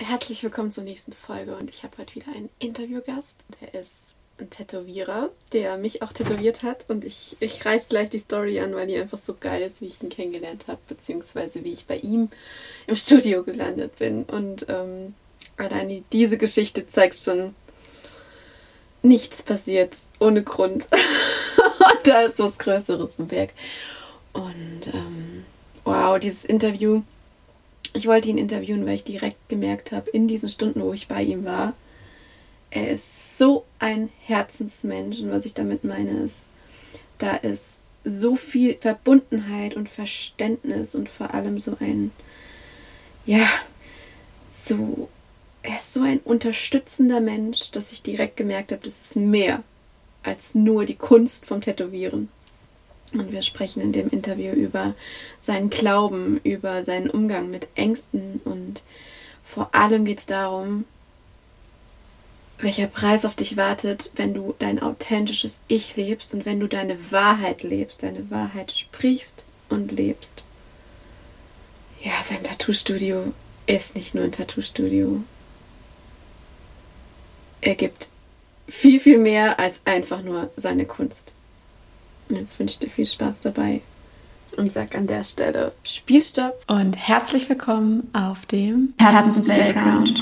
Herzlich willkommen zur nächsten Folge und ich habe heute wieder einen Interviewgast. Der ist ein Tätowierer, der mich auch tätowiert hat und ich, ich reiß gleich die Story an, weil die einfach so geil ist, wie ich ihn kennengelernt habe, beziehungsweise wie ich bei ihm im Studio gelandet bin. Und ähm, allein diese Geschichte zeigt schon, nichts passiert ohne Grund. und da ist was Größeres im Berg. Und ähm, wow, dieses Interview ich wollte ihn interviewen, weil ich direkt gemerkt habe, in diesen Stunden, wo ich bei ihm war, er ist so ein Herzensmensch. Und was ich damit meine, ist, da ist so viel Verbundenheit und Verständnis und vor allem so ein, ja, so, er ist so ein unterstützender Mensch, dass ich direkt gemerkt habe, das ist mehr als nur die Kunst vom Tätowieren. Und wir sprechen in dem Interview über seinen Glauben, über seinen Umgang mit Ängsten und vor allem geht es darum, welcher Preis auf dich wartet, wenn du dein authentisches Ich lebst und wenn du deine Wahrheit lebst, deine Wahrheit sprichst und lebst. Ja, sein Tattoo-Studio ist nicht nur ein Tattoo-Studio. Er gibt viel, viel mehr als einfach nur seine Kunst. Und jetzt wünsche ich dir viel Spaß dabei und sag an der Stelle Spielstopp und herzlich willkommen auf dem Herzens Playground.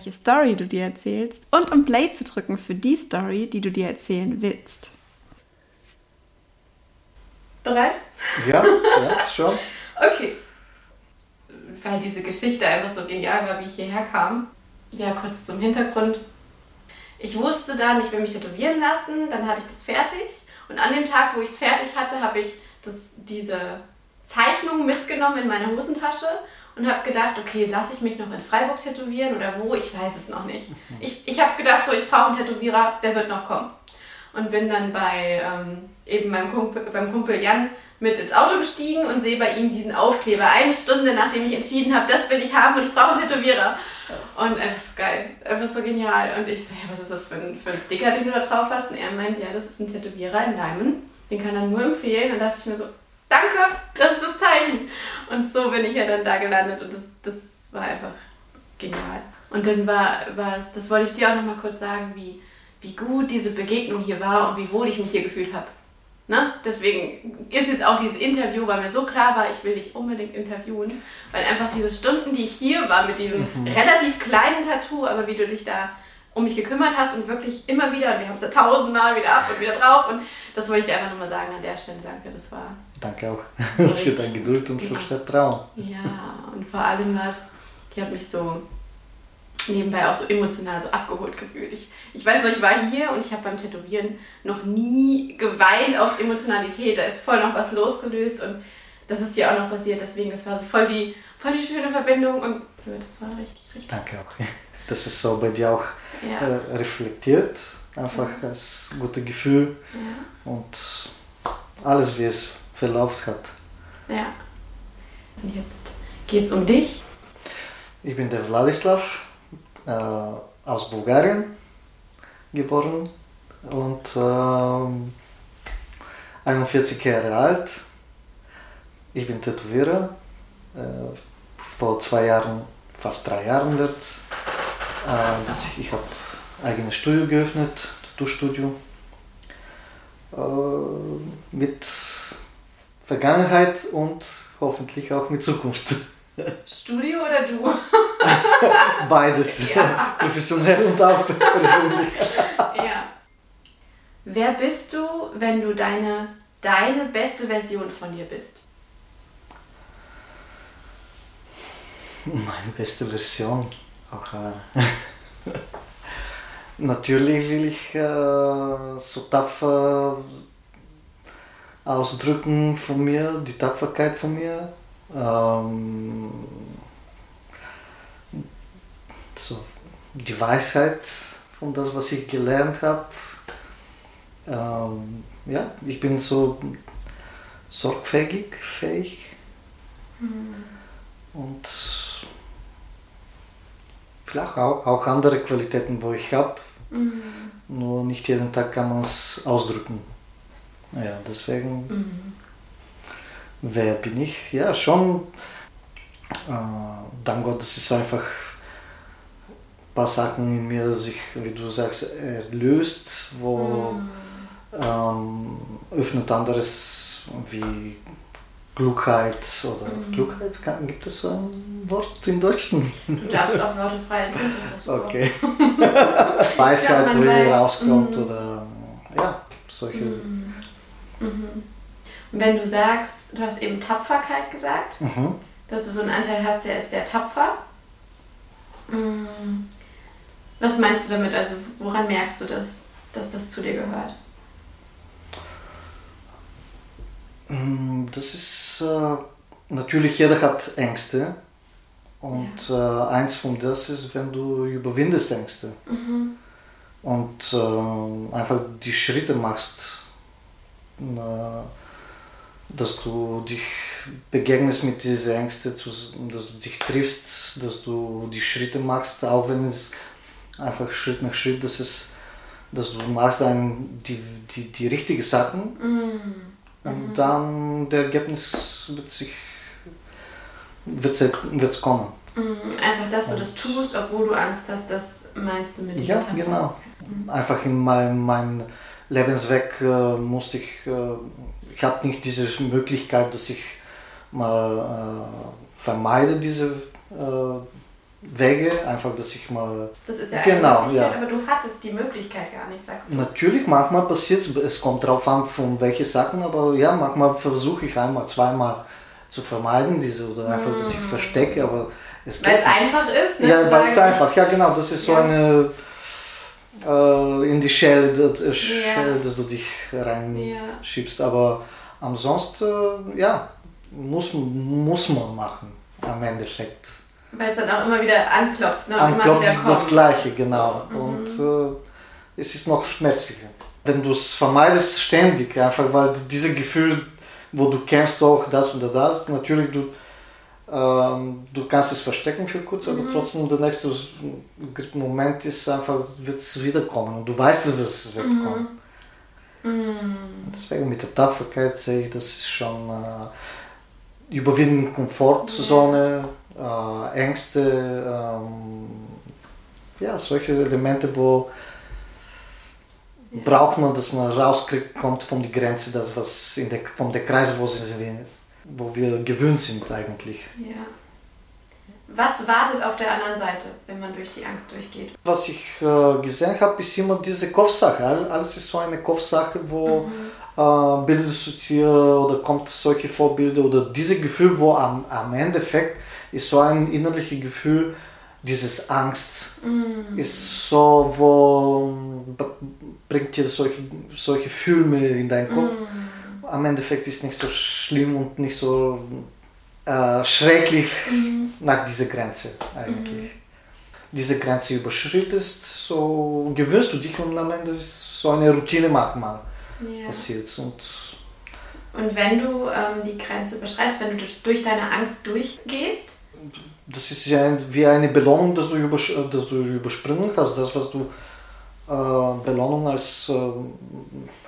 Welche Story du dir erzählst und um Play zu drücken für die Story, die du dir erzählen willst. Bereit? Ja, ja, schon. okay. Weil diese Geschichte einfach so genial war, wie ich hierher kam. Ja, kurz zum Hintergrund. Ich wusste dann, ich will mich tätowieren lassen, dann hatte ich das fertig. Und an dem Tag, wo ich es fertig hatte, habe ich das, diese Zeichnung mitgenommen in meine Hosentasche und habe gedacht, okay, lasse ich mich noch in Freiburg tätowieren oder wo? Ich weiß es noch nicht. Ich, ich habe gedacht, so, ich brauche einen Tätowierer, der wird noch kommen. Und bin dann bei ähm, eben meinem Kumpel, beim Kumpel Jan mit ins Auto gestiegen und sehe bei ihm diesen Aufkleber. Eine Stunde nachdem ich entschieden habe, das will ich haben und ich brauche einen Tätowierer. Und einfach so geil, einfach so genial. Und ich so, ja, was ist das für ein, für ein Sticker, den du da drauf hast? Und er meint, ja, das ist ein Tätowierer in Diamond. Den kann er nur empfehlen. Und da dachte ich mir so, danke, das ist das Zeichen. Und so bin ich ja dann da gelandet und das, das war einfach genial. Und dann war, war es, das wollte ich dir auch nochmal kurz sagen, wie, wie gut diese Begegnung hier war und wie wohl ich mich hier gefühlt habe. Ne? Deswegen ist jetzt auch dieses Interview, weil mir so klar war, ich will dich unbedingt interviewen, weil einfach diese Stunden, die ich hier war mit diesem mhm. relativ kleinen Tattoo, aber wie du dich da um mich gekümmert hast und wirklich immer wieder, und wir haben es ja tausendmal wieder ab und wieder drauf und das wollte ich dir einfach nur mal sagen an der Stelle. Danke, das war. Danke auch für deine Geduld und für das Vertrauen. Ja, und vor allem was, ich habe mich so nebenbei auch so emotional so abgeholt gefühlt. Ich, ich weiß noch, ich war hier und ich habe beim Tätowieren noch nie geweint aus Emotionalität. Da ist voll noch was losgelöst und das ist hier auch noch passiert. Deswegen, das war so voll die, voll die schöne Verbindung und ja, das war richtig, richtig. Danke auch. Das ist so bei dir auch ja. äh, reflektiert, einfach ja. als gutes Gefühl ja. und alles, wie es verlaufen hat. Ja. Und jetzt geht es um dich. Ich bin der Vladislav, äh, aus Bulgarien geboren und äh, 41 Jahre alt. Ich bin Tätowierer. Äh, vor zwei Jahren, fast drei Jahren wird äh, das, ich habe eigenes Studio geöffnet, Tattoo-Studio. Äh, mit Vergangenheit und hoffentlich auch mit Zukunft. Studio oder du? Beides. Ja. Professionell und auch persönlich. ja. Wer bist du, wenn du deine, deine beste Version von dir bist? Meine beste Version. Auch, äh, natürlich will ich äh, so tapfer ausdrücken von mir, die Tapferkeit von mir. Ähm, so die Weisheit von das, was ich gelernt habe. Ähm, ja, ich bin so sorgfältig, fähig. Mhm. Und vielleicht auch, auch andere Qualitäten, wo ich habe. Mhm. Nur nicht jeden Tag kann man es ausdrücken. Ja, deswegen, mhm. wer bin ich? Ja, schon, äh, dank Gott, das ist einfach ein paar Sachen in mir sich, wie du sagst, erlöst, wo mhm. ähm, öffnet anderes wie Klugheit oder mhm. Klugheit, gibt es so ein Wort im Deutschen? Du darfst auch Worte frei entwickeln, das Okay. Weisheit, ja, die rauskommt mhm. oder ja, solche. Mhm. Mhm. Und wenn du sagst, du hast eben Tapferkeit gesagt, mhm. dass du so einen Anteil hast, der ist sehr tapfer. Mhm. Was meinst du damit? Also woran merkst du das, dass das zu dir gehört? Mm, das ist äh, natürlich, jeder hat Ängste. Und ja. äh, eins von das ist, wenn du überwindest Ängste. Mhm. Und äh, einfach die Schritte machst, dass du dich begegnest mit diesen Ängsten, dass du dich triffst, dass du die Schritte machst, auch wenn es einfach Schritt nach Schritt, dass, es, dass du machst dann die, die, die richtigen Sachen. Mhm und mhm. dann der Ergebnis wird sich wird's, wird's kommen. Mhm. Einfach, dass du das tust, obwohl du Angst hast, das meinst du mit Ja, genau. Mhm. Einfach in meinem mein Lebensweg äh, musste ich, äh, ich habe nicht diese Möglichkeit, dass ich mal äh, vermeide diese äh, Wege, einfach, dass ich mal. Das ist ja genau, eine ja. aber du hattest die Möglichkeit gar nicht, sagst du. Natürlich, manchmal passiert es, es kommt darauf an, von welchen Sachen, aber ja, manchmal versuche ich einmal, zweimal zu vermeiden, diese oder einfach, dass ich mm. verstecke, aber es Weil es einfach ist, ne? Ja, weil es einfach, ja genau, das ist so ja. eine äh, in die Shell, das, äh, Shell, dass du dich reinschiebst, aber ansonsten, äh, ja, muss, muss man machen, am Endeffekt. Weil es dann auch immer wieder anklopft. Ne? Anklopft ist das Gleiche, genau. So. Mhm. Und äh, es ist noch schmerzlicher. Wenn du es vermeidest ständig, einfach weil dieses Gefühl, wo du kämpfst auch das oder das, natürlich du, ähm, du kannst es verstecken für kurz, aber mhm. trotzdem der nächste Moment ist einfach, wird es wiederkommen und du weißt es, dass es wird mhm. kommen. Mhm. Deswegen mit der Tapferkeit sehe ich, das ist schon äh, überwinden Komfortzone. Ja äh, Ängste, ähm, ja, solche Elemente, wo ja. braucht man, dass man rauskommt von der Grenze, das was in der, von der Kreis, wo, wir, wo wir gewöhnt sind eigentlich. Ja. Was wartet auf der anderen Seite, wenn man durch die Angst durchgeht? Was ich äh, gesehen habe, ist immer diese Kopfsache. Alles ist so eine Kopfsache, wo mhm. äh, Bilder assoziiere oder kommt solche Vorbilder oder diese Gefühl, wo am, am Endeffekt ist so ein innerliches Gefühl, dieses Angst mm. ist so, wo bringt dir solche, solche Filme in deinen Kopf. Mm. Am Endeffekt ist nicht so schlimm und nicht so äh, schrecklich mm. nach dieser Grenze eigentlich. Mm. Diese Grenze überschrittest, so gewöhnst du dich und am Ende ist so eine Routine manchmal yeah. passiert. Und und wenn du ähm, die Grenze beschreibst, wenn du durch deine Angst durchgehst, das ist ja wie eine Belohnung, dass du, übers dass du überspringen hast. Das, was du äh, Belohnung als, äh,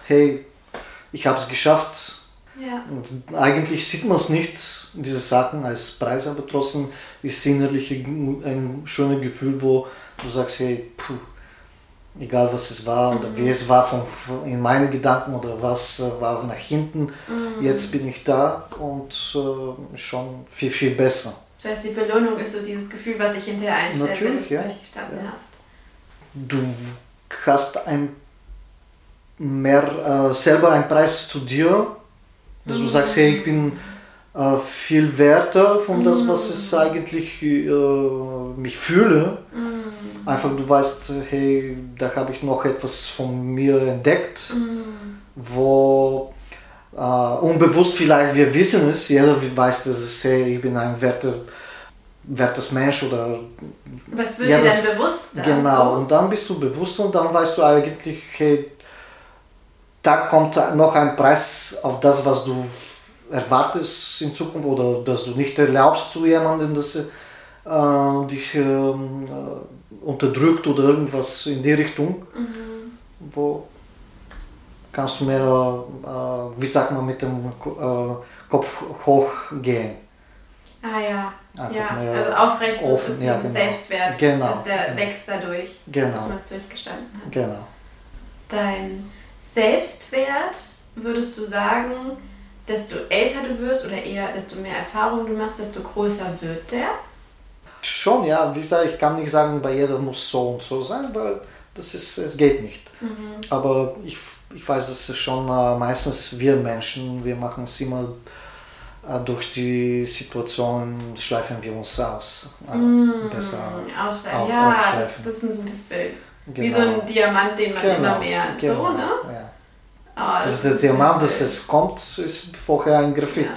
hey, ich habe es geschafft. Ja. Und eigentlich sieht man es nicht, diese Sachen als Preis, aber trotzdem ist innerlich ein schönes Gefühl, wo du sagst, hey, puh, egal was es war oder mhm. wie es war von, von, in meinen Gedanken oder was äh, war nach hinten, mhm. jetzt bin ich da und äh, schon viel, viel besser. Das heißt, die Belohnung ist so dieses Gefühl, was sich hinterher einstellt, Natürlich, wenn du es ja. durchgestanden ja. hast. Du hast ein mehr äh, selber einen Preis zu dir, dass mhm. du sagst, hey, ich bin äh, viel werter von mhm. das, was es eigentlich äh, mich fühle. Mhm. Einfach du weißt, hey, da habe ich noch etwas von mir entdeckt, mhm. wo Uh, unbewusst vielleicht, wir wissen es, jeder weiß, dass es, hey, ich bin ein werter, wertes Mensch oder... Was wird ja, dir denn bewusst? Genau, also? und dann bist du bewusst und dann weißt du eigentlich, hey, da kommt noch ein Preis auf das, was du erwartest in Zukunft oder dass du nicht erlaubst zu jemandem, dass er äh, dich ähm, äh, unterdrückt oder irgendwas in die Richtung, mhm. wo kannst du mehr, äh, wie sagt man, mit dem äh, Kopf hoch gehen. Ah ja, ja. also aufrecht offen, ist, ja, genau. Selbstwert, genau. dass der wächst dadurch, genau. dass man es durchgestanden hat. Genau. Dein Selbstwert, würdest du sagen, desto älter du wirst oder eher desto mehr Erfahrung du machst, desto größer wird der? Schon, ja. Wie gesagt, ich kann nicht sagen, bei jeder muss so und so sein, weil das ist, es geht nicht. Mhm. Aber ich, ich weiß, dass es schon äh, meistens wir Menschen, wir machen es immer äh, durch die Situation schleifen wir uns aus. Äh, mm, besser auf, ja, das, das, ist ein gutes Bild. Genau. Wie so ein genau. Diamant, den man genau. immer mehr. Genau. So, ne? Ja. Oh, das, das ist der Diamant, dass es kommt, ist vorher ein Graphit. Ja.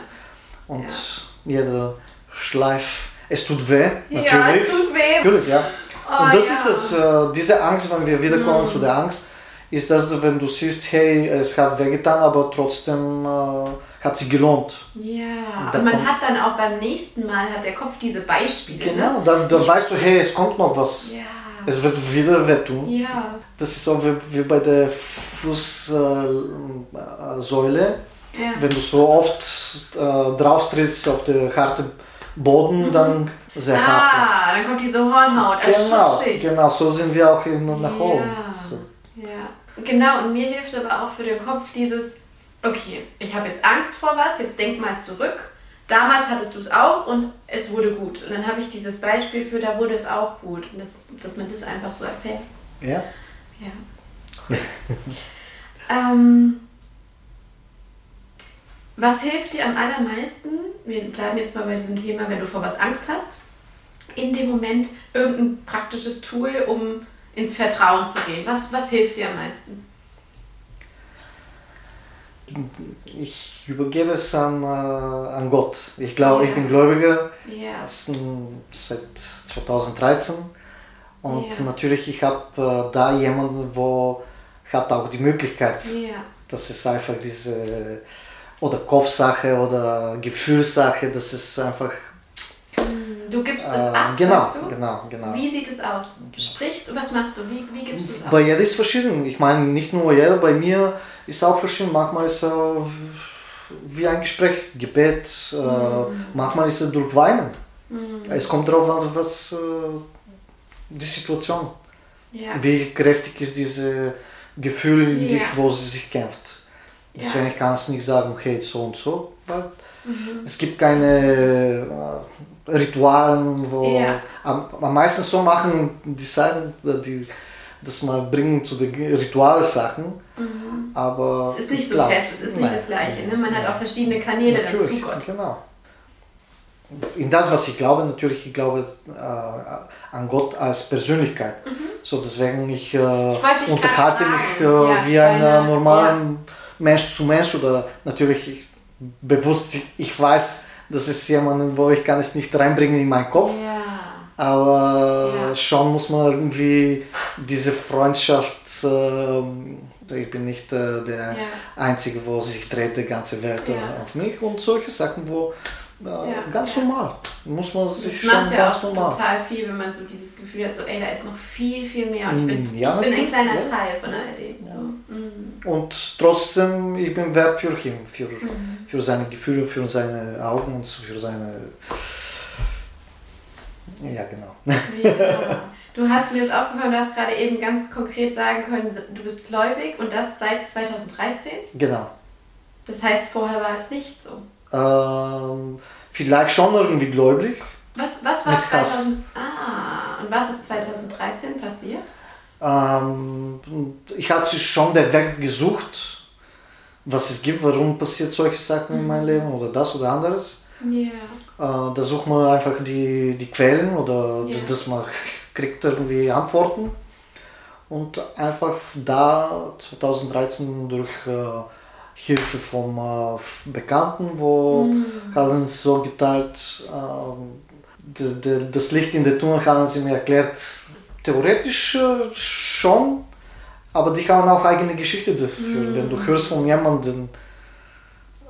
Und ja. jeder Schleif, es tut weh, natürlich. Ja, es tut weh. Natürlich, ja. Oh, Und das ja. ist das, äh, diese Angst, wenn wir wiederkommen mm. zu der Angst, ist das, wenn du siehst, hey, es hat wehgetan, aber trotzdem äh, hat sich gelohnt. Ja, und, und man hat dann auch beim nächsten Mal, hat der Kopf diese Beispiele. Genau, ne? dann, dann weißt du, hey, es kommt noch was. Ja. Es wird wieder wehtun. Ja. Das ist so wie, wie bei der Fußsäule. Ja. Wenn du so oft äh, drauf trittst auf den harten Boden, mhm. dann sehr ah, hart. Ah, dann kommt diese Hornhaut als Genau, Schutzschicht. genau, so sind wir auch in, nach oben. Ja. So. ja, genau. Und mir hilft aber auch für den Kopf dieses, okay, ich habe jetzt Angst vor was, jetzt denk mal zurück damals hattest du es auch und es wurde gut. Und dann habe ich dieses Beispiel für, da wurde es auch gut. Und das, dass man das einfach so erfährt. Ja. Ja. ähm, was hilft dir am allermeisten? Wir bleiben jetzt mal bei diesem Thema, wenn du vor was Angst hast. In dem Moment irgendein praktisches Tool, um ins Vertrauen zu gehen. Was, was hilft dir am meisten? Ich übergebe es an, äh, an Gott. Ich glaube, ja. ich bin Gläubiger ja. seit 2013 und ja. natürlich ich habe äh, da jemanden, wo hat auch die Möglichkeit, ja. dass es einfach diese oder Kopfsache oder Gefühlssache, das ist einfach Du gibst es äh, ab, genau, genau, genau. Wie sieht es aus? Du sprichst, was machst du? Wie, wie gibst du es ab? Bei jeder ist verschieden. Ich meine, nicht nur jeder, bei mir ist auch verschieden. Manchmal ist es wie ein Gespräch, Gebet. Äh, mhm. Manchmal ist es durch Weinen. Mhm. Es kommt darauf an, was äh, die Situation. Ja. Wie kräftig ist dieses Gefühl in ja. dich, wo sie sich kämpft. Deswegen ja. kann ich nicht sagen, okay, so und so. Weil mhm. Es gibt keine äh, Ritualen, wo ja. am, am meisten so machen die sagen, die das mal bringen zu den Ritualsachen. Mhm. Aber es ist nicht so fest, es ist nicht nein, das Gleiche. Ne? Man nein. hat auch verschiedene Kanäle natürlich, dazu, Gott. Genau. In das, was ich glaube, natürlich, ich glaube äh, an Gott als Persönlichkeit. Mhm. So, deswegen ich, äh, ich unterhalte mich äh, ja, wie ein äh, normaler ja. Mensch zu Mensch oder natürlich ich, bewusst, ich weiß, das ist jemand, wo ich kann es nicht reinbringen in meinen Kopf. Ja aber ja. schon muss man irgendwie diese Freundschaft, äh, ich bin nicht äh, der ja. Einzige, wo sich dreht die ganze Welt ja. auf mich und solche Sachen, wo äh, ganz normal, muss man sich das schon macht ja ganz auch normal. total viel, wenn man so dieses Gefühl hat, so ey, da ist noch viel, viel mehr und ich bin, mm, ich bin ein kleiner Teil von alledem. So. Mhm. Und trotzdem, ich bin wert für ihn, für, mhm. für seine Gefühle, für seine Augen und für seine ja, genau. Ja. Du hast mir das aufgefallen, du hast gerade eben ganz konkret sagen können, du bist gläubig und das seit 2013? Genau. Das heißt, vorher war es nicht so? Ähm, vielleicht schon irgendwie gläubig. Was, was war 2000, Ah, und was ist 2013 passiert? Ähm, ich hatte schon den Weg gesucht, was es gibt, warum passiert solche Sachen mhm. in meinem mhm. Leben oder das oder anderes. Ja. Äh, da sucht man einfach die, die Quellen oder ja. dass man kriegt irgendwie Antworten. Und einfach da 2013 durch äh, Hilfe von äh, Bekannten, wo mhm. haben sie so geteilt, äh, das Licht in der Tunnel haben sie mir erklärt, theoretisch äh, schon, aber die haben auch eigene Geschichte dafür. Mhm. Wenn du hörst von jemandem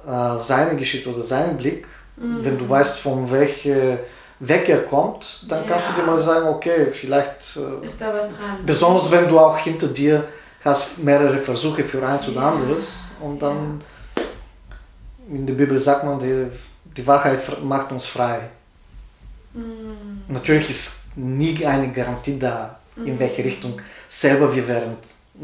äh, seine Geschichte oder seinen Blick, mhm. wenn du weißt, von welchem Weg er kommt, dann ja. kannst du dir mal sagen, okay, vielleicht... Äh, Ist da was dran? Besonders wenn du auch hinter dir hast mehrere Versuche für eins oder anderes und dann in der Bibel sagt man, die, die Wahrheit macht uns frei. Mhm. Natürlich ist nie eine Garantie da, in mhm. welche Richtung selber wir werden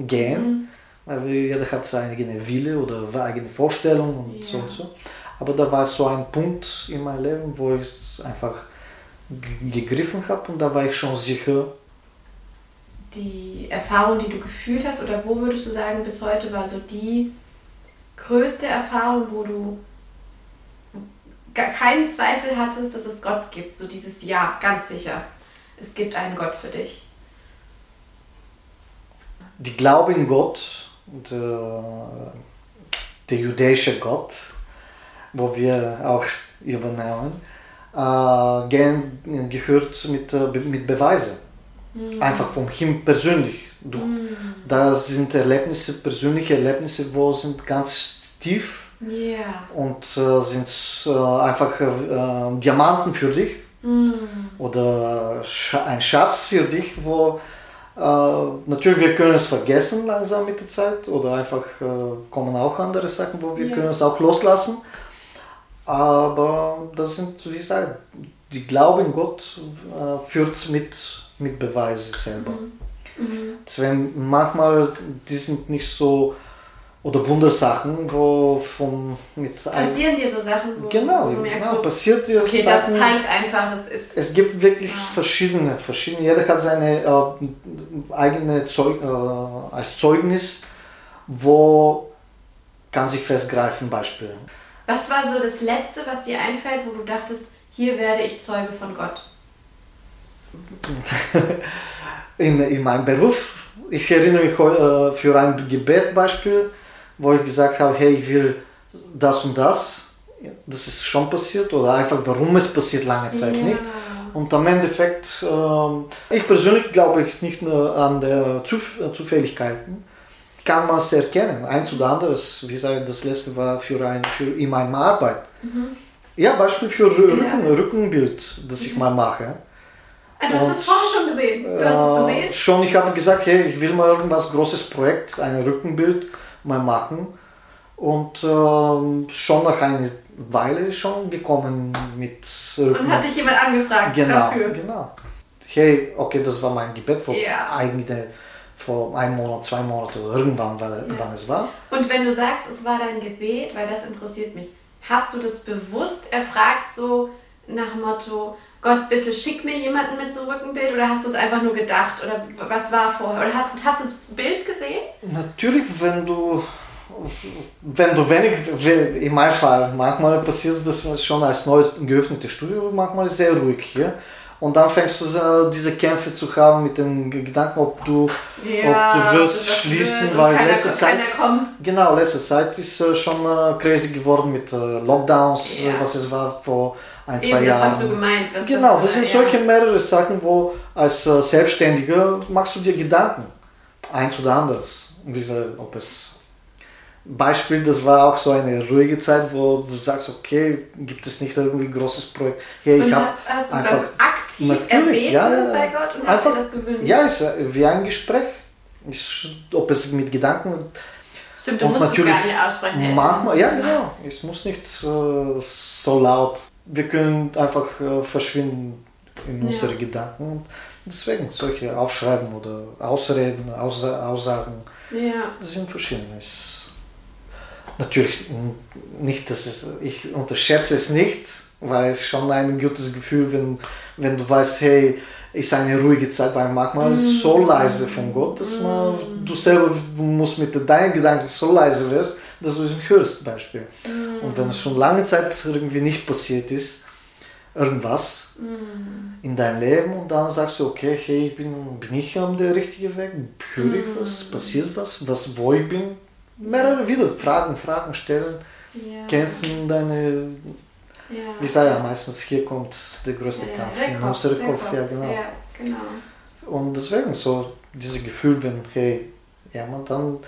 gehen, mhm. weil jeder hat seine eigene Wille oder eigene Vorstellung und ja. so und so. Aber da war so ein Punkt in meinem Leben, wo ich es einfach gegriffen habe und da war ich schon sicher. Die Erfahrung, die du gefühlt hast, oder wo würdest du sagen, bis heute war so die größte Erfahrung, wo du keinen Zweifel hattest, dass es Gott gibt? So dieses Ja, ganz sicher. Es gibt einen Gott für dich. Die Glaube in Gott, der, der jüdische Gott, wo wir auch übernehmen, äh, gehört mit, äh, mit Beweisen. Mhm. Einfach von ihm persönlich. Du, mhm. Da sind Erlebnisse, persönliche Erlebnisse, wo sind ganz tief yeah. und äh, sind äh, einfach äh, Diamanten für dich mhm. oder ein Schatz für dich, wo äh, natürlich wir können es vergessen langsam mit der Zeit oder einfach äh, kommen auch andere Sachen, wo wir yeah. können es auch loslassen. Aber das sind, wie gesagt, die Glaube in Gott äh, führt mit, mit Beweise selber. Mhm. Mhm. Deswegen manchmal, die sind nicht so, oder Wundersachen, wo von mit passieren dir so Sachen, wo genau, du merkst, genau, passiert dir okay, Sachen. das zeigt einfach, das ist. Es gibt wirklich ja. verschiedene, verschiedene. Jeder hat seine äh, eigene Zeug, äh, als Zeugnis, wo kann sich festgreifen, Beispiel. Was war so das Letzte, was dir einfällt, wo du dachtest, hier werde ich Zeuge von Gott? in, in meinem Beruf. Ich erinnere mich äh, für ein Gebetbeispiel, wo ich gesagt habe, hey, ich will das und das. Das ist schon passiert oder einfach warum es passiert lange Zeit ja. nicht. Und am Endeffekt, äh, ich persönlich glaube ich nicht nur an der Zuf Zufälligkeiten, kann man es erkennen. Eins oder anderes, wie gesagt, das letzte war für, ein, für in meiner Arbeit. Mhm. Ja, Beispiel für Rücken, ja. Rückenbild, das ich mal mache. Ah, du hast es vorher schon gesehen. Du hast es gesehen? Schon, ich habe gesagt, hey, ich will mal irgendwas großes Projekt, ein Rückenbild mal machen. Und äh, schon nach einer Weile schon gekommen mit Rücken. Und hat dich jemand angefragt genau, dafür? Genau. Hey, okay, das war mein Gebet vor ja. eigentlich vor einem Monat, zwei Monaten oder irgendwann, weil, ja. wann es war. Und wenn du sagst, es war dein Gebet, weil das interessiert mich, hast du das bewusst erfragt, so nach dem Motto, Gott, bitte schick mir jemanden mit so Rückenbild oder hast du es einfach nur gedacht oder was war vorher? Oder hast, hast du das Bild gesehen? Natürlich, wenn du, wenn du wenig, in meinem Fall, manchmal passiert das schon als neu geöffnetes Studio, manchmal sehr ruhig hier. Und dann fängst du äh, diese Kämpfe zu haben mit dem Gedanken, ob du, ja, ob du wirst schließen, weil keiner, letzte Zeit, genau, letzte Zeit ist äh, schon äh, crazy geworden mit Lockdowns, ja. was es war vor ein, zwei Eben, Jahren. Das hast du gemeint. Was genau, das, sind solche mehrere Sachen, wo als Selbstständiger machst du dir Gedanken, eins oder anderes, wie ob es Beispiel, das war auch so eine ruhige Zeit, wo du sagst, okay, gibt es nicht irgendwie ein großes Projekt. Hey, ich hast, hast du es einfach aktiv erbeten ja, bei Gott und einfach, hast dir das gewünscht? Ja, es ist wie ein Gespräch. Ist, ob es mit Gedanken... Stimmt, du musst es gar nicht aussprechen. Manchmal, ja genau. Es muss nicht äh, so laut. Wir können einfach äh, verschwinden in ja. unsere Gedanken. Deswegen solche Aufschreiben oder Ausreden, Aussagen, ja. das sind verschiedene natürlich nicht, dass es, ich unterschätze es nicht, weil es schon ein gutes Gefühl, wenn, wenn du weißt, hey, ist eine ruhige Zeit, weil manchmal ist es so leise von Gott, dass man, mm. du selber musst mit deinen Gedanken so leise wirst, dass du es hörst, Beispiel. Mm. Und wenn es schon lange Zeit irgendwie nicht passiert ist, irgendwas in deinem Leben und dann sagst du, okay, hey, ich bin, bin ich am der richtigen Weg, höre ich was, passiert was, was, wo ich bin, mehrere wieder Fragen, Fragen stellen, ja. kämpfen, deine. Ja. Wie sei ja meistens, hier kommt der größte ja, Kampf in unserem Kopf, ja genau. ja genau. Und deswegen so dieses Gefühl, wenn, hey, jemand, dann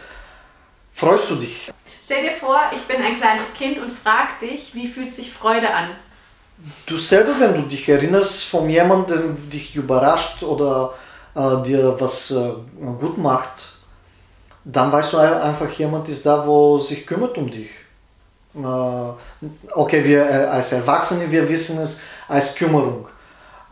freust du dich. Stell dir vor, ich bin ein kleines Kind und frag dich, wie fühlt sich Freude an? Du selber, wenn du dich erinnerst von jemandem, der dich überrascht oder äh, dir was äh, gut macht, dann weißt du einfach, jemand ist da, wo sich kümmert um dich. Äh, okay, wir äh, als Erwachsene, wir wissen es als Kümmerung.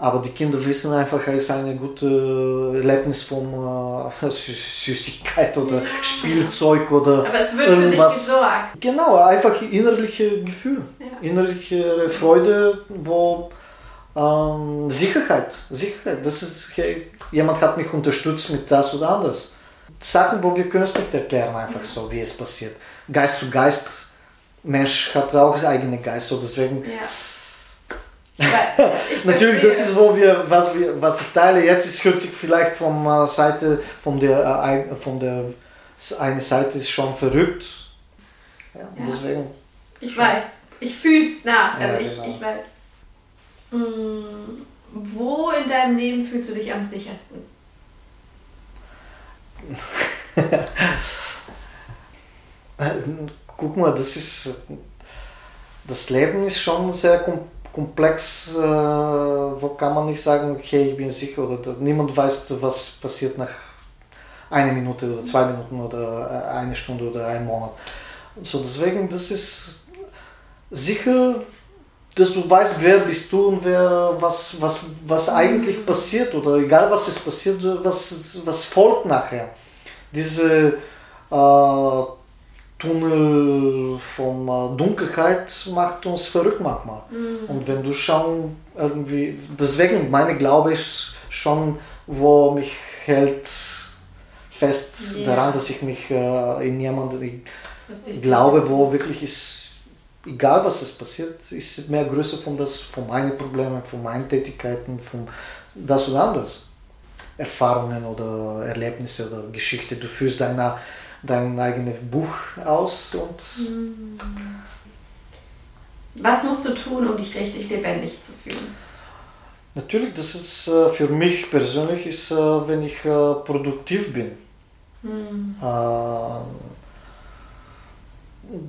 Aber die Kinder wissen einfach, es ist eine gute Erlebnis von äh, Süßigkeit oder ja. Spielzeug oder Aber es wird irgendwas. Für dich gesorgt. Genau, einfach innerliche Gefühl, ja. innerliche Freude, wo ähm, Sicherheit, Sicherheit. Das ist, hey, jemand hat mich unterstützt mit das oder anders. Sachen, wo wir können es nicht erklären, einfach so, wie es passiert. Geist zu Geist, Mensch hat auch eigene Geist, so deswegen. Ja Natürlich, das ist, wo wir, was, wir, was ich teile jetzt, ist, hört sich vielleicht von äh, Seite, von der, äh, von der eine Seite ist schon verrückt. Ja, ja. deswegen. Ich schon. weiß, ich fühle es nach, also ja, ich, genau. ich weiß. Hm, wo in deinem Leben fühlst du dich am sichersten? Guck mal, das ist. Das Leben ist schon sehr komplex komplex, äh, wo kann man nicht sagen, okay, ich bin sicher oder niemand weiß, was passiert nach einer Minute oder zwei Minuten oder eine Stunde oder einem Monat. So deswegen, das ist sicher, dass du weißt, wer bist du und wer was, was, was eigentlich passiert oder egal was ist passiert, was, was folgt nachher. Diese äh, Tunnel von äh, Dunkelheit macht uns verrückt manchmal. Mhm. Und wenn du schon irgendwie, deswegen meine Glaube ist schon, wo mich hält fest yeah. daran, dass ich mich äh, in jemanden glaube, wo wirklich ist, egal was es passiert, ist mehr Größe von das, von meinen Problemen, von meinen Tätigkeiten, von das oder anders. Erfahrungen oder Erlebnisse oder Geschichte. Du fühlst deiner dein eigenes Buch aus und. Mhm. Was musst du tun, um dich richtig lebendig zu fühlen? Natürlich, das ist äh, für mich persönlich, ist, äh, wenn ich äh, produktiv bin. Mhm.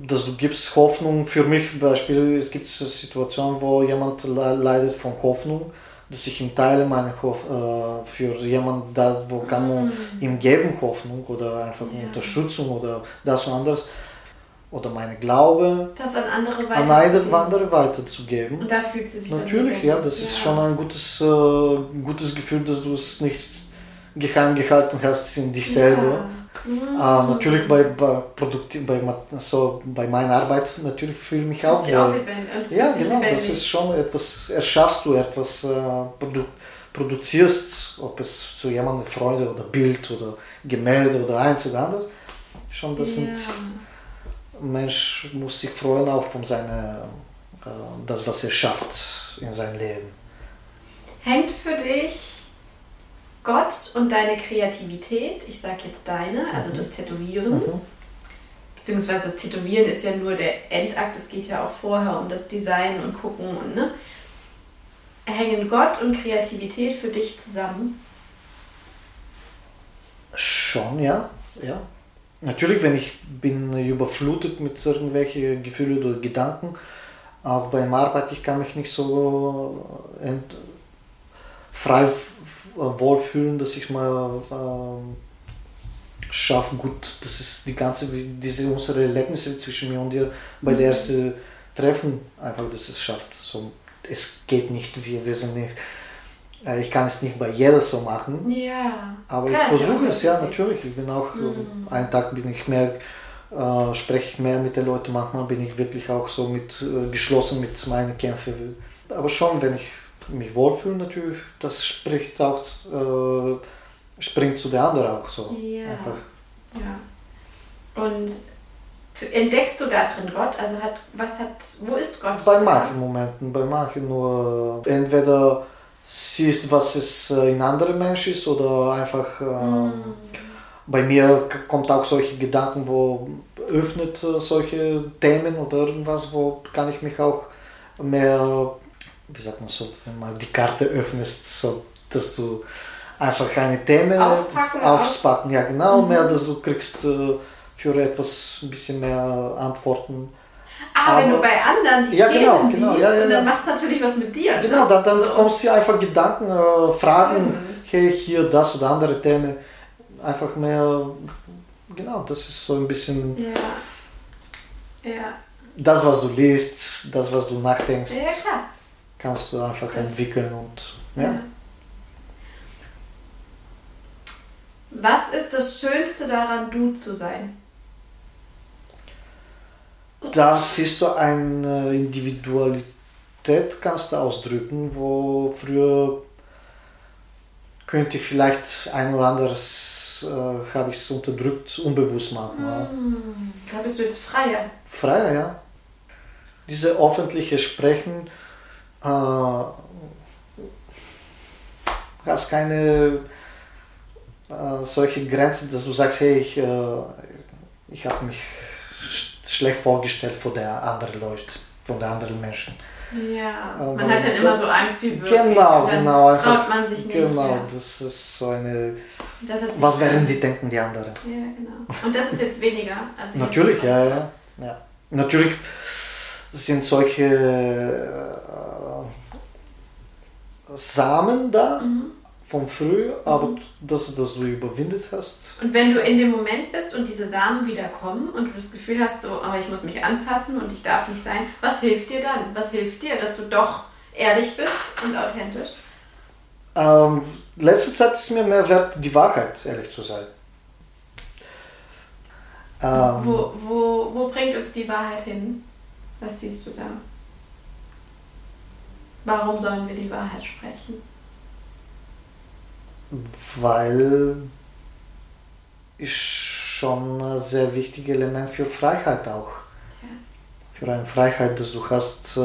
dass du gibst Hoffnung für mich, Beispiel, es gibt Situationen, wo jemand leidet von Hoffnung dass ich ihm teile meine Hoffnung äh, für jemanden, da, wo kann man ihm geben Hoffnung oder einfach yeah. Unterstützung oder das und anderes. Oder meine Glaube das an andere weiterzugeben. An andere weiterzugeben. Und da fühlt sie sich Natürlich, ja, das ja. ist schon ein gutes, äh, gutes Gefühl, dass du es nicht geheim gehalten hast in dich selber. Ja. Mhm. Äh, natürlich bei, bei, Produktiv, bei, so, bei meiner Arbeit natürlich fühle ich mich auch wohl. Ja, genau, das ist schon etwas, erschaffst du etwas, äh, produ produzierst, ob es zu jemandem Freude oder Bild oder Gemälde oder eins oder anderes. Schon, das ja. sind, Mensch muss sich freuen auch von seiner, äh, das, was er schafft in seinem Leben. Hängt für dich Gott und deine Kreativität, ich sage jetzt deine, also mhm. das Tätowieren, mhm. beziehungsweise das Tätowieren ist ja nur der Endakt, es geht ja auch vorher um das Design und Gucken und ne. Hängen Gott und Kreativität für dich zusammen? Schon, ja. ja. Natürlich, wenn ich bin überflutet mit irgendwelchen Gefühlen oder Gedanken, auch beim Arbeit, ich kann mich nicht so frei wohlfühlen, dass ich mal äh, schaffe, gut, das ist die ganze, diese unsere Erlebnisse zwischen mir und dir bei der ersten Treffen, einfach, dass es schafft. So, es geht nicht, wir, wir sind nicht, äh, ich kann es nicht bei jeder so machen. Ja. Aber ich versuche es, ja, natürlich. Ich bin auch, mhm. einen Tag bin ich mehr, äh, spreche ich mehr mit den Leuten, manchmal bin ich wirklich auch so mit, äh, geschlossen mit meinen Kämpfen. Aber schon, wenn ich mich wohlfühlen natürlich, das spricht auch, äh, springt zu der anderen auch so. Ja. Einfach. ja. Und entdeckst du da drin Gott? Also hat, was hat, wo ist Gott? Bei manchen Momenten, bei manchen nur, entweder siehst, was es äh, in anderen Menschen ist oder einfach, äh, mm. bei mir kommt auch solche Gedanken, wo öffnet äh, solche Themen oder irgendwas, wo kann ich mich auch mehr wie sagt man so, wenn man die Karte öffnest, so dass du einfach eine Themen Aufpacken, aufpacken. Ja, genau, Mhm. mehr, dass du kriegst äh, für etwas ein bisschen mehr Antworten. Ah, wenn Aber- du bei anderen die Ja, Themen genau, siehst, genau, ja, ja, dann macht es natürlich was mit dir. Genau, ne? dann, dann So. kommst du einfach Gedanken, äh, Fragen, hey, hier das oder andere Themen. Einfach mehr, genau, das ist so ein bisschen Ja. Ja. das, was du liest, das, was du nachdenkst, Ja, klar. Kannst du einfach Das- entwickeln und ja. Was ist das Schönste daran, du zu sein? Da siehst du eine Individualität, kannst du ausdrücken, wo früher könnte ich vielleicht ein oder anderes, äh, habe ich es unterdrückt, unbewusst manchmal. Hm, Da bist du jetzt freier. Freier, ja. Diese öffentliche Sprechen, äh, hast keine äh, solche Grenzen, dass du sagst, hey, ich, äh, ich habe mich sch schlecht vorgestellt vor der anderen Leute, von den anderen Menschen. Ja. Aber Man hat dann das- immer so Angst wie wirklich. Genau, dann genau, einfach- Traut man sich nicht. Genau, Ja. das ist so eine, was werden die denken, die anderen? Ja, genau. Und das ist jetzt weniger. Also Natürlich, ja, ja, ja. Natürlich sind solche äh, Samen da Mhm. von früher, aber das, das du überwindet hast, Und wenn du in dem Moment bist und diese Samen wieder kommen und du das Gefühl hast, so, oh, ich muss mich anpassen und ich darf nicht sein, was hilft dir dann? Was hilft dir, dass du doch ehrlich bist und authentisch? ähm, letzte Zeit ist mir mehr wert, die Wahrheit, ehrlich zu sein. Ähm, Wo, wo, wo bringt uns die Wahrheit hin? Was siehst du da? Warum sollen wir die Wahrheit sprechen? weil ist schon ein sehr wichtiges Element für Freiheit auch. Ja. Für eine Freiheit, dass du hast, äh,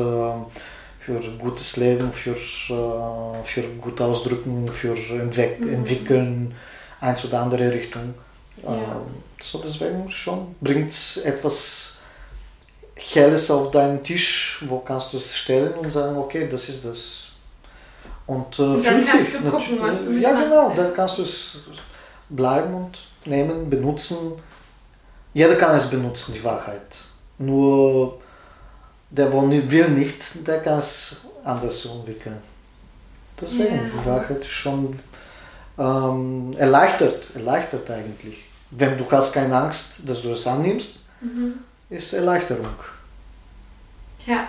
für gutes Leben, für, äh, für gut ausdrücken, für entwick Mhm. entwickeln, eins oder andere Richtung. Ja. Ähm, so deswegen schon bringt etwas Helles auf deinen Tisch, wo kannst du es stellen und sagen, okay, das ist das. Und, äh, Und dann fühlt sich du gucken, was du Ja, genau, dann kannst du es bleiben und nehmen, benutzen. Jeder kann es benutzen, die Wahrheit. Nur der, wo ni- will nicht, der kann es anders entwickeln. Deswegen, Ja. die Wahrheit ist schon ähm, erleichtert, erleichtert eigentlich. Wenn du hast keine Angst, dass du es annimmst, Mhm. Ist Erleichterung. Ja,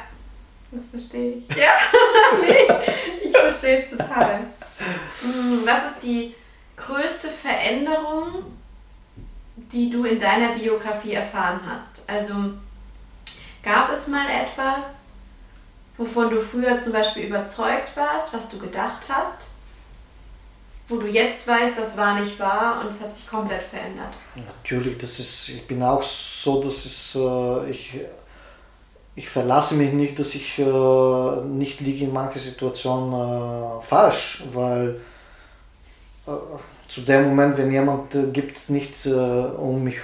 das verstehe ich. Ja, ich, ich verstehe es total. Mm, Was ist die größte Veränderung, die du in deiner Biografie erfahren hast? Also gab es mal etwas, wovon du früher zum Beispiel überzeugt warst, was du gedacht hast, wo du jetzt weißt, das war nicht wahr und es hat sich komplett verändert? Natürlich, das ist, ich bin auch so, dass es, äh, ich, ich verlasse mich nicht, dass ich äh, nicht liege in manchen Situationen äh, falsch, weil äh, zu dem Moment, wenn jemand äh, gibt, nicht äh, um mich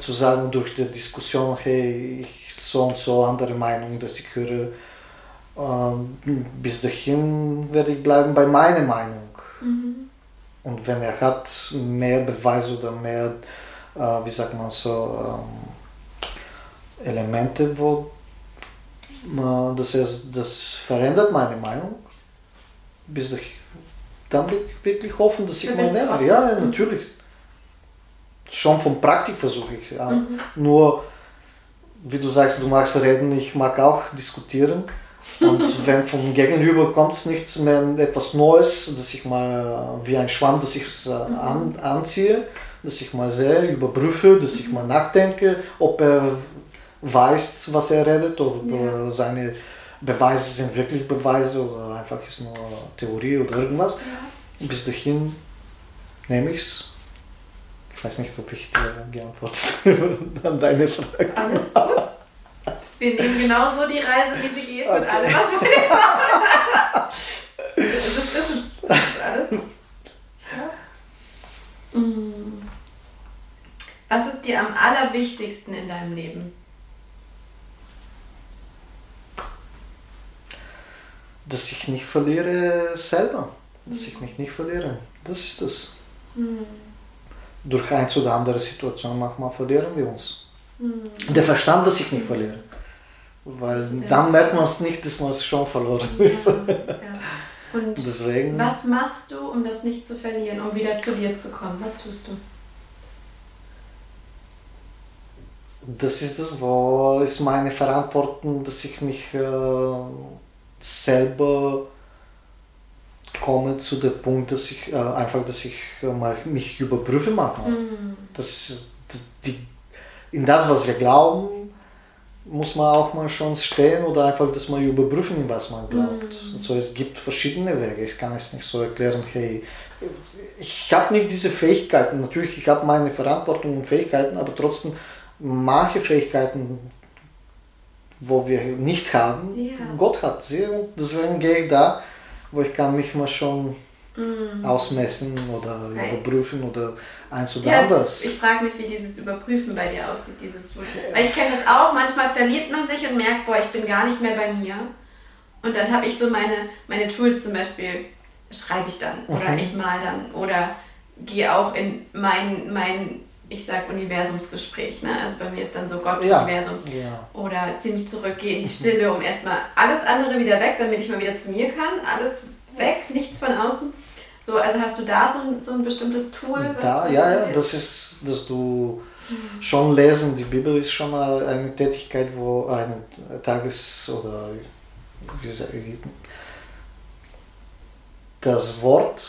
zu sagen durch die Diskussion, hey, ich so und so andere Meinung, dass ich höre, äh, bis dahin werde ich bleiben bei meiner Meinung. Und wenn er hat mehr Beweise oder mehr, äh, wie sagt man so, ähm, Elemente, wo äh, das, ist, das verändert meine Meinung, bis ich, dann bin ich wirklich offen, dass ich mal nehme. Ja, ja, natürlich. Schon von Praktik versuche ich. Ja. Mhm. Nur, wie du sagst, du magst reden, ich mag auch diskutieren. Und wenn vom Gegenüber kommt nichts mehr, etwas Neues, dass ich mal äh, wie ein Schwamm, dass ich es äh, an, anziehe, dass ich mal sehe, überprüfe, dass ich mal nachdenke, ob er weiß, was er redet, oder Ja. seine Beweise sind wirklich Beweise oder einfach ist nur Theorie oder irgendwas. Bis dahin nehme ich es. Ich weiß nicht, ob ich dir geantwortet habe an deine Frage. Alles gut. Wir nehmen genauso die Reise, wie sie geht, Okay. allem, was wir machen. Das ist, das ist, das ist alles. Ja. Mm. Was ist dir am allerwichtigsten in deinem Leben? dass ich nicht verliere selber. Dass ich mich nicht verliere. Das ist es. Mhm. Durch eins oder andere Situation manchmal verlieren wir uns. Mhm. Der Verstand, dass ich nicht verliere. Weil dann merkt man es nicht, dass man es schon verloren ist. Ja, ja. Und Deswegen. was machst du, um das nicht zu verlieren, um wieder zu dir zu kommen? Was tust du? Das ist das, wo ist meine Verantwortung, dass ich mich äh, selber komme zu dem Punkt, dass ich äh, einfach, dass ich äh, mich überprüfe manchmal. Mhm. Das die, in das, was wir glauben, muss man auch mal schon stehen oder einfach, dass man überprüfen, was man glaubt. Und so, es gibt verschiedene Wege. Ich kann es nicht so erklären, hey, ich habe nicht diese Fähigkeiten. Natürlich, ich habe meine Verantwortung und Fähigkeiten, aber trotzdem manche Fähigkeiten, wo wir nicht haben, Ja. Gott hat sie und deswegen gehe ich da, wo ich kann mich mal schon Mhm. ausmessen oder Hey. überprüfen oder eins oder Ja, anders. ich frage mich, wie dieses Überprüfen bei dir aussieht. Dieses, weil ich kenne das auch, manchmal verliert man sich und merkt, boah, ich bin gar nicht mehr bei mir. Und dann habe ich so meine, meine Tools zum Beispiel, schreibe ich dann oder Mhm. ich mal dann oder gehe auch in mein, mein ich sag Universumsgespräch. Ne? Also bei mir ist dann so Gott, Ja. Universum. Ja. Oder ziemlich zurück, gehe in die Stille, um erstmal alles andere wieder weg, damit ich mal wieder zu mir kann. Alles weg. So, also hast du da so ein, so ein bestimmtes Tool? Da, ja, ja, das ist, dass du schon lesen, die Bibel ist schon eine Tätigkeit, wo ein Tages- oder wie sag ich, das Wort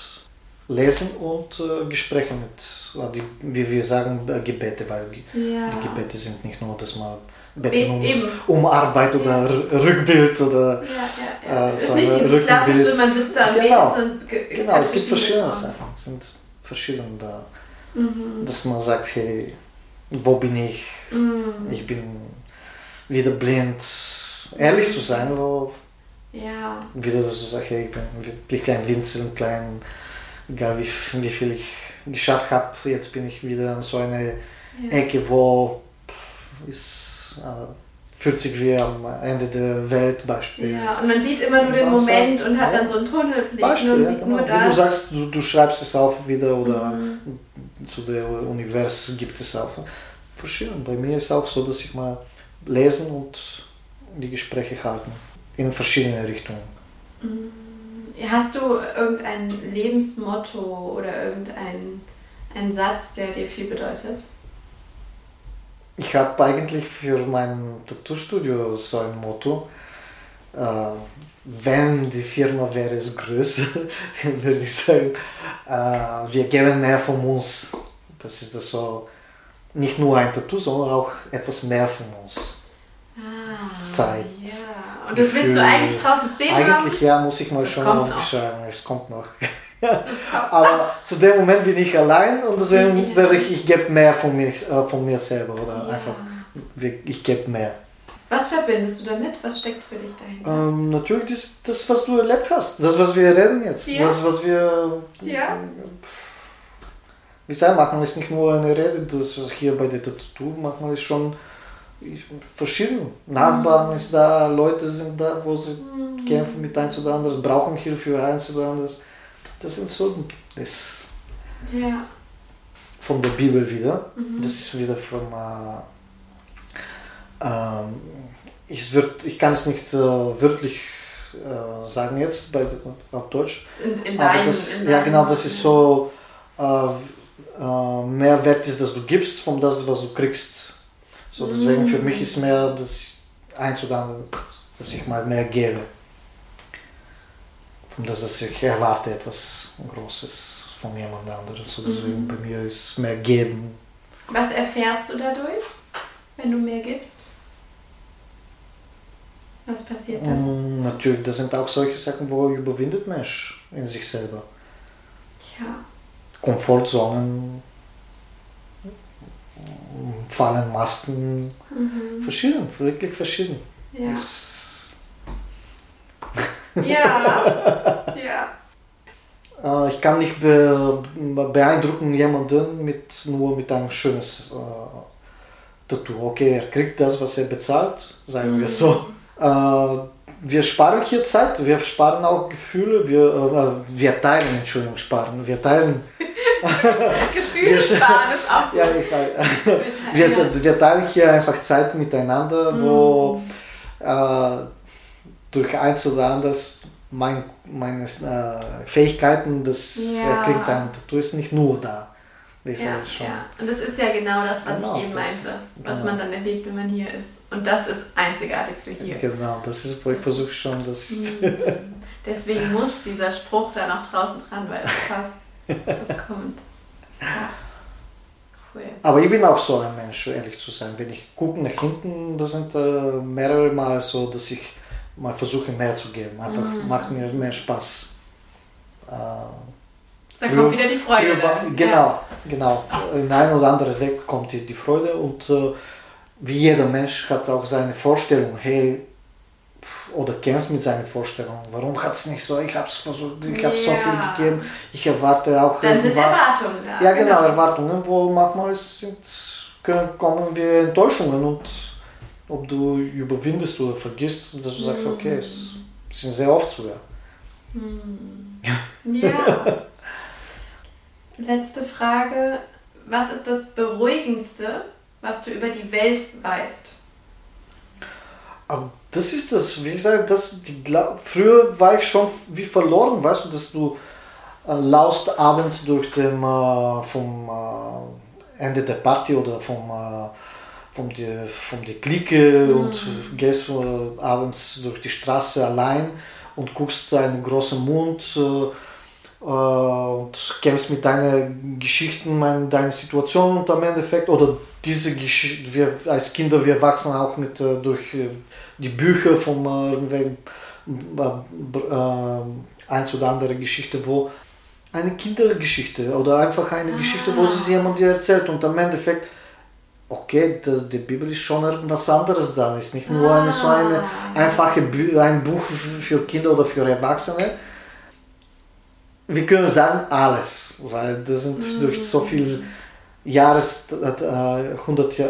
lesen und äh, Gespräche mit, äh, die, wie wir sagen, äh, Gebete, weil die Ja. die Gebete sind nicht nur, dass man beten E- um, Arbeit oder R- Rückbild oder Ja, ja, ja. Äh, es ist so nicht dieses klassische, man sitzt da und Genau. es Genau, es gibt verschiedene. Sachen. Es sind verschiedene da. Mhm. Dass man sagt, hey, wo bin ich? Mhm. Ich bin wieder blind. Ehrlich zu sein, wo Ja, wieder, dass du sagst, hey, ich bin wirklich ein Winzel, ein klein, egal wie, wie viel ich geschafft habe, jetzt bin ich wieder in so einer ja. Ecke, wo pff, ist, fühlt sich wie am Ende der Welt Beispiel. ja, und man sieht immer nur den Moment und hat ja. dann so einen Tunnelblick Beispiel, und ja, sieht genau. nur Wie du das. sagst, du, du schreibst es auf wieder oder Mhm. zu der Univers gibt es auch verschieden. Bei mir ist auch so, dass ich mal lesen und die Gespräche halten in verschiedene Richtungen. Hast du irgendein Lebensmotto oder irgendein ein Satz, der dir viel bedeutet? Ich habe eigentlich für mein Tattoo-Studio so ein Motto. Äh, wenn die Firma wäre es größer, würde ich sagen, äh, wir geben mehr von uns. Das ist das so, nicht nur ein Tattoo, sondern auch etwas mehr von uns. Ah, Zeit. Ja. Und das willst du eigentlich draußen stehen haben? Eigentlich ja, muss ich mal Das schon aufgeschrieben. Es kommt noch. Aber zu dem Moment bin ich allein und deswegen werde ich, ich gebe mehr von mir, äh, von mir selber oder Ja. einfach, ich gebe mehr. Was verbindest du damit? Was steckt für dich dahinter? Ähm, natürlich das, das, was du erlebt hast, das, was wir reden jetzt, Ja. das, was wir, Ja. wie sagen, manchmal ist nicht nur eine Rede, das was hier bei der Tattoo, manchmal ist schon verschieden. Nachbarn ist da, Leute sind da, wo sie Mhm. kämpfen mit eins oder anderes, brauchen Hilfe eins oder anderes. Das sind so, das Ja. von der Bibel wieder. Mhm. Das ist wieder von. Äh, ähm, ich, ich kann es nicht äh, wörtlich äh, sagen jetzt bei, auf Deutsch. In, in Aber deinem- das, in ja deinem- genau, das ist so, äh, äh, mehr wert ist, dass du gibst, von das, was du kriegst. So, deswegen für mich ist mehr das eins oder andere, dass ich mal mehr gebe. Von das, dass ich erwarte etwas Großes von jemand anderem. So, deswegen bei mir ist mehr geben. Was erfährst du dadurch, wenn du mehr gibst? Was passiert dann? Mm, natürlich, das sind auch solche Sachen, wo überwindet Mensch in sich selber. Ja. Komfortzonen, fallen Masken, Mhm. verschieden, wirklich verschieden. Ja. Es- Ja. ja. Äh, ich kann nicht be beeindrucken jemanden mit, nur mit einem schönes äh, Tattoo. Okay, er kriegt das, was er bezahlt, sagen wir Mhm. so. Äh, wir sparen hier Zeit, wir sparen auch Gefühle, wir, äh, wir teilen, Entschuldigung, sparen, wir teilen. Gefühle sparen ist auch Ja, ich, wir, wir teilen hier einfach Zeit miteinander, wo äh, durch eins oder anderes mein, meine äh, Fähigkeiten, das Ja. erkriegt sein Tattoo ist nicht nur da. Ich Ja, schon. ja. Und das ist ja genau das, was Genau, ich eben das- meinte, was genau. man dann erlebt, wenn man hier ist. Und das ist einzigartig für hier. Genau, das ist, wo ich versuche schon, das Mhm. Deswegen muss dieser Spruch da noch draußen dran, weil das passt. Das kommt. Ja. Cool. Aber ich bin auch so ein Mensch, ehrlich zu sein. Wenn ich gucke nach hinten, das sind äh, mehrere Mal so, dass ich mal versuche mehr zu geben. Einfach Mhm. macht mir mehr Spaß. Äh, Da früher- kommt wieder die Freude. früher war- dann. genau, genau. In ein oder anderen Weg kommt die, die Freude und äh, wie jeder Mensch hat auch seine Vorstellung, hey, oder kämpft mit seinen Vorstellungen. Warum hat es nicht so? Ich habe es versucht, ich habe so viel Ja. gegeben. Ich erwarte auch Dann sind irgendwas. Erwartungen da. Ja, genau, Erwartungen, wo manchmal sind, können, kommen wir Enttäuschungen und ob du überwindest oder vergisst, dass du sagst, okay, es sind sehr oft so, ja. Ja. Letzte Frage. Was ist das Beruhigendste, was du über die Welt weißt? Aber das ist das, wie gesagt, das, die, früher war ich schon wie verloren, weißt du, dass du äh, laust abends durch dem, äh, vom äh, Ende der Party oder vom, äh, vom, die, vom die Clique und gehst abends durch die Straße allein und guckst deinen großen Mund äh, äh, und kämpfst mit deinen Geschichten, mein, deine Situation und am Endeffekt, oder diese Geschichte, wir als Kinder, wir wachsen auch mit äh, durch äh, die Bücher von äh, irgendwelchen äh, äh, eins oder andere Geschichte, wo eine Kindergeschichte oder einfach eine Geschichte, wo sie jemand dir erzählt und am Endeffekt, okay, die, die Bibel ist schon irgendwas anderes da, ist nicht nur eine, so eine einfache Bü ein Buch für Kinder oder für Erwachsene. Wir können sagen alles, weil das sind durch so viele Jahres, äh, hundert, äh,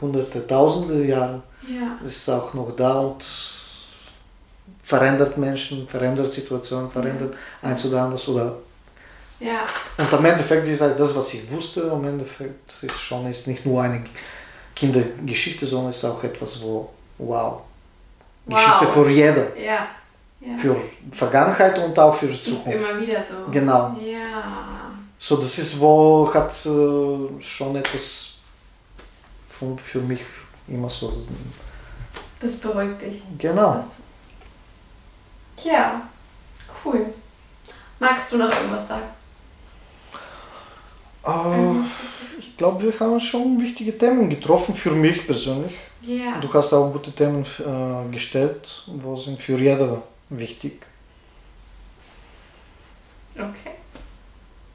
hunderte, tausende Jahre Ja. ist auch noch da und verändert Menschen, verändert Situationen, verändert eins oder anderes. Oder Ja. und am Endeffekt, wie gesagt, das, was ich wusste, am Endeffekt ist schon ist nicht nur eine Kindergeschichte, sondern ist auch etwas, wo, wow, Geschichte Wow. für jeder, Ja. ja. für Vergangenheit und auch für die Zukunft. Immer wieder so. Genau. Ja. So, das ist, wo hat äh, schon etwas von, für mich immer so, Das beruhigt dich. genau. Das ja. Cool. Magst du noch irgendwas sagen? Äh, ich glaube, wir haben schon wichtige Themen getroffen für mich persönlich. Ja. Du hast auch gute Themen äh, gestellt, wo sind für jeder wichtig. Okay.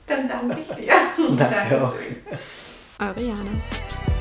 Dann danke ich dir. Danke auch. Dankeschön. Eure Jana.